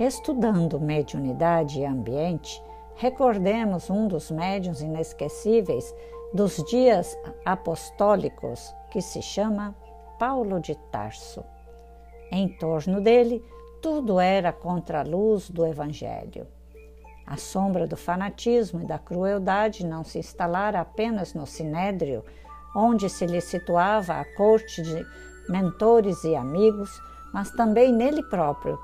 Estudando mediunidade e ambiente, recordemos um dos médiuns inesquecíveis dos dias apostólicos, que se chama Paulo de Tarso. Em torno dele, tudo era contra a luz do Evangelho. A sombra do fanatismo e da crueldade não se instalara apenas no sinédrio, onde se lhe situava a corte de mentores e amigos, mas também nele próprio,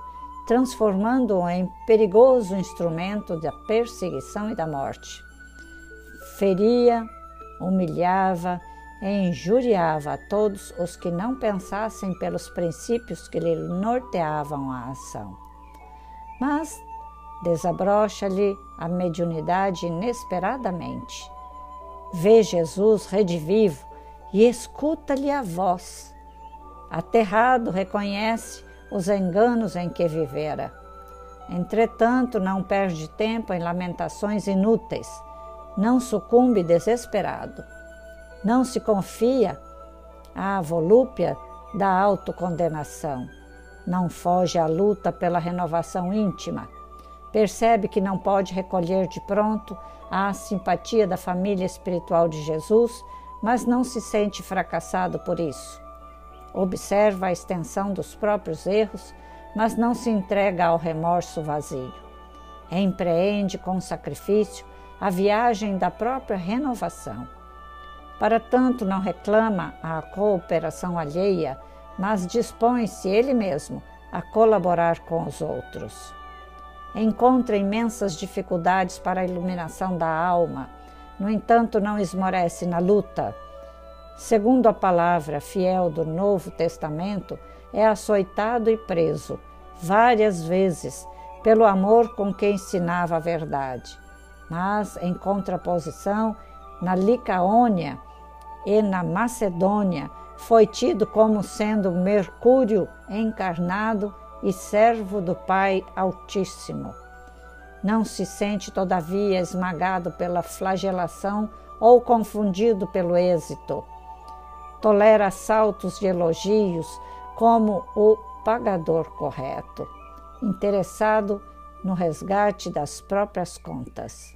transformando-o em perigoso instrumento da perseguição e da morte. Feria, humilhava e injuriava a todos os que não pensassem pelos princípios que lhe norteavam a ação. Mas desabrocha-lhe a mediunidade inesperadamente. Vê Jesus redivivo e escuta-lhe a voz. Aterrado, reconhece os enganos em que vivera. Entretanto, não perde tempo em lamentações inúteis, não sucumbe desesperado, não se confia à volúpia da autocondenação, não foge à luta pela renovação íntima, percebe que não pode recolher de pronto a simpatia da família espiritual de Jesus, mas não se sente fracassado por isso observa a extensão dos próprios erros, mas não se entrega ao remorso vazio. Empreende com sacrifício a viagem da própria renovação. Para tanto, não reclama a cooperação alheia, mas dispõe-se ele mesmo a colaborar com os outros. Encontra imensas dificuldades para a iluminação da alma, no entanto, não esmorece na luta segundo a palavra fiel do Novo Testamento, é açoitado e preso várias vezes pelo amor com que ensinava a verdade. Mas, em contraposição, na Licaônia e na Macedônia, foi tido como sendo Mercúrio encarnado e servo do Pai Altíssimo. Não se sente, todavia, esmagado pela flagelação ou confundido pelo êxito tolera saltos de elogios como o pagador correto, interessado no resgate das próprias contas.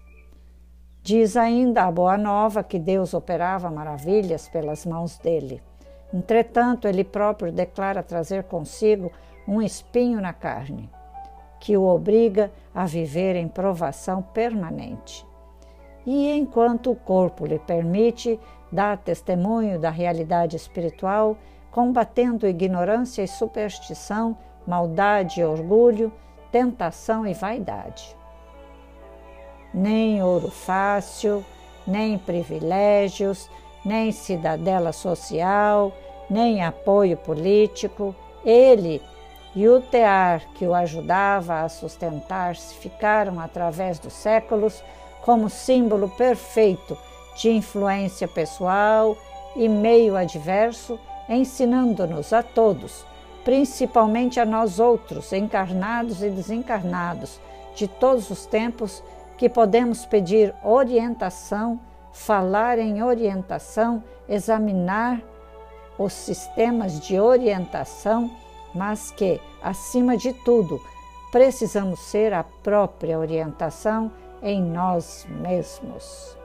Diz ainda a Boa Nova que Deus operava maravilhas pelas mãos dele. Entretanto, ele próprio declara trazer consigo um espinho na carne, que o obriga a viver em provação permanente. E enquanto o corpo lhe permite dá testemunho da realidade espiritual, combatendo ignorância e superstição, maldade e orgulho, tentação e vaidade. Nem ouro fácil, nem privilégios, nem cidadela social, nem apoio político, ele e o tear que o ajudava a sustentar-se ficaram, através dos séculos, como símbolo perfeito de influência pessoal e meio adverso, ensinando-nos a todos, principalmente a nós outros, encarnados e desencarnados, de todos os tempos, que podemos pedir orientação, falar em orientação, examinar os sistemas de orientação, mas que, acima de tudo, precisamos ser a própria orientação em nós mesmos.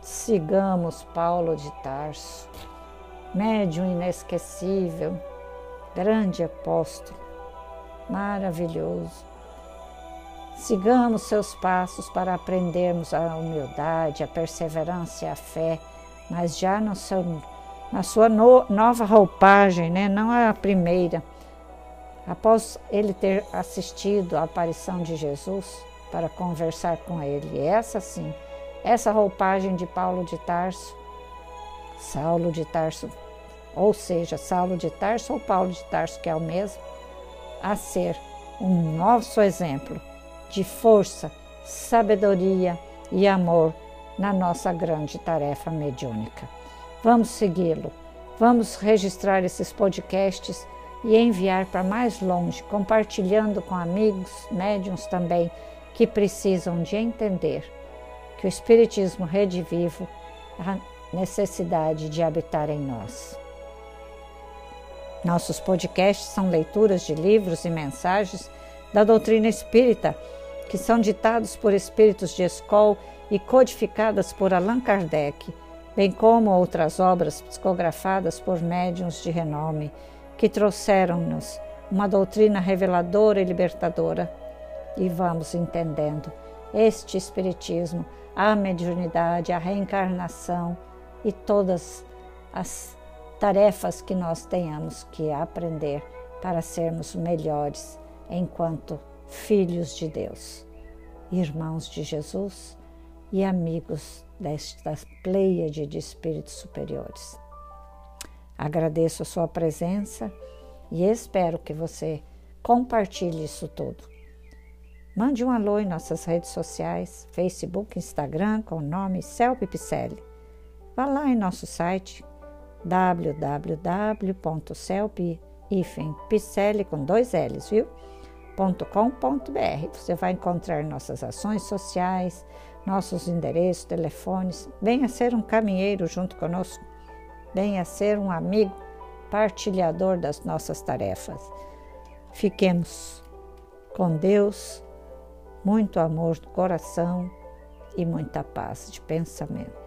Sigamos Paulo de Tarso, médium inesquecível, grande apóstolo, maravilhoso. Sigamos seus passos para aprendermos a humildade, a perseverança e a fé, mas já no seu, na sua no, nova roupagem, né? não a primeira. Após ele ter assistido à aparição de Jesus para conversar com ele, essa sim essa roupagem de Paulo de Tarso, Saulo de Tarso, ou seja, Saulo de Tarso ou Paulo de Tarso, que é o mesmo, a ser um nosso exemplo de força, sabedoria e amor na nossa grande tarefa mediúnica. Vamos segui-lo, vamos registrar esses podcasts e enviar para mais longe, compartilhando com amigos, médiums também, que precisam de entender que o Espiritismo redivivo a necessidade de habitar em nós. Nossos podcasts são leituras de livros e mensagens da doutrina espírita, que são ditados por espíritos de escola e codificadas por Allan Kardec, bem como outras obras psicografadas por médiuns de renome, que trouxeram-nos uma doutrina reveladora e libertadora. E vamos entendendo este Espiritismo, a mediunidade, a reencarnação e todas as tarefas que nós tenhamos que aprender para sermos melhores enquanto filhos de Deus, irmãos de Jesus e amigos desta pleiade de espíritos superiores. Agradeço a sua presença e espero que você compartilhe isso tudo. Mande um alô em nossas redes sociais, Facebook, Instagram, com o nome Celpe Picelli. Vá lá em nosso site www.celpe-picelli com dois L's, viu? .com.br. Você vai encontrar nossas ações sociais, nossos endereços, telefones. Venha ser um caminheiro junto conosco. Venha ser um amigo partilhador das nossas tarefas. Fiquemos com Deus, muito amor no coração e muita paz de pensamento.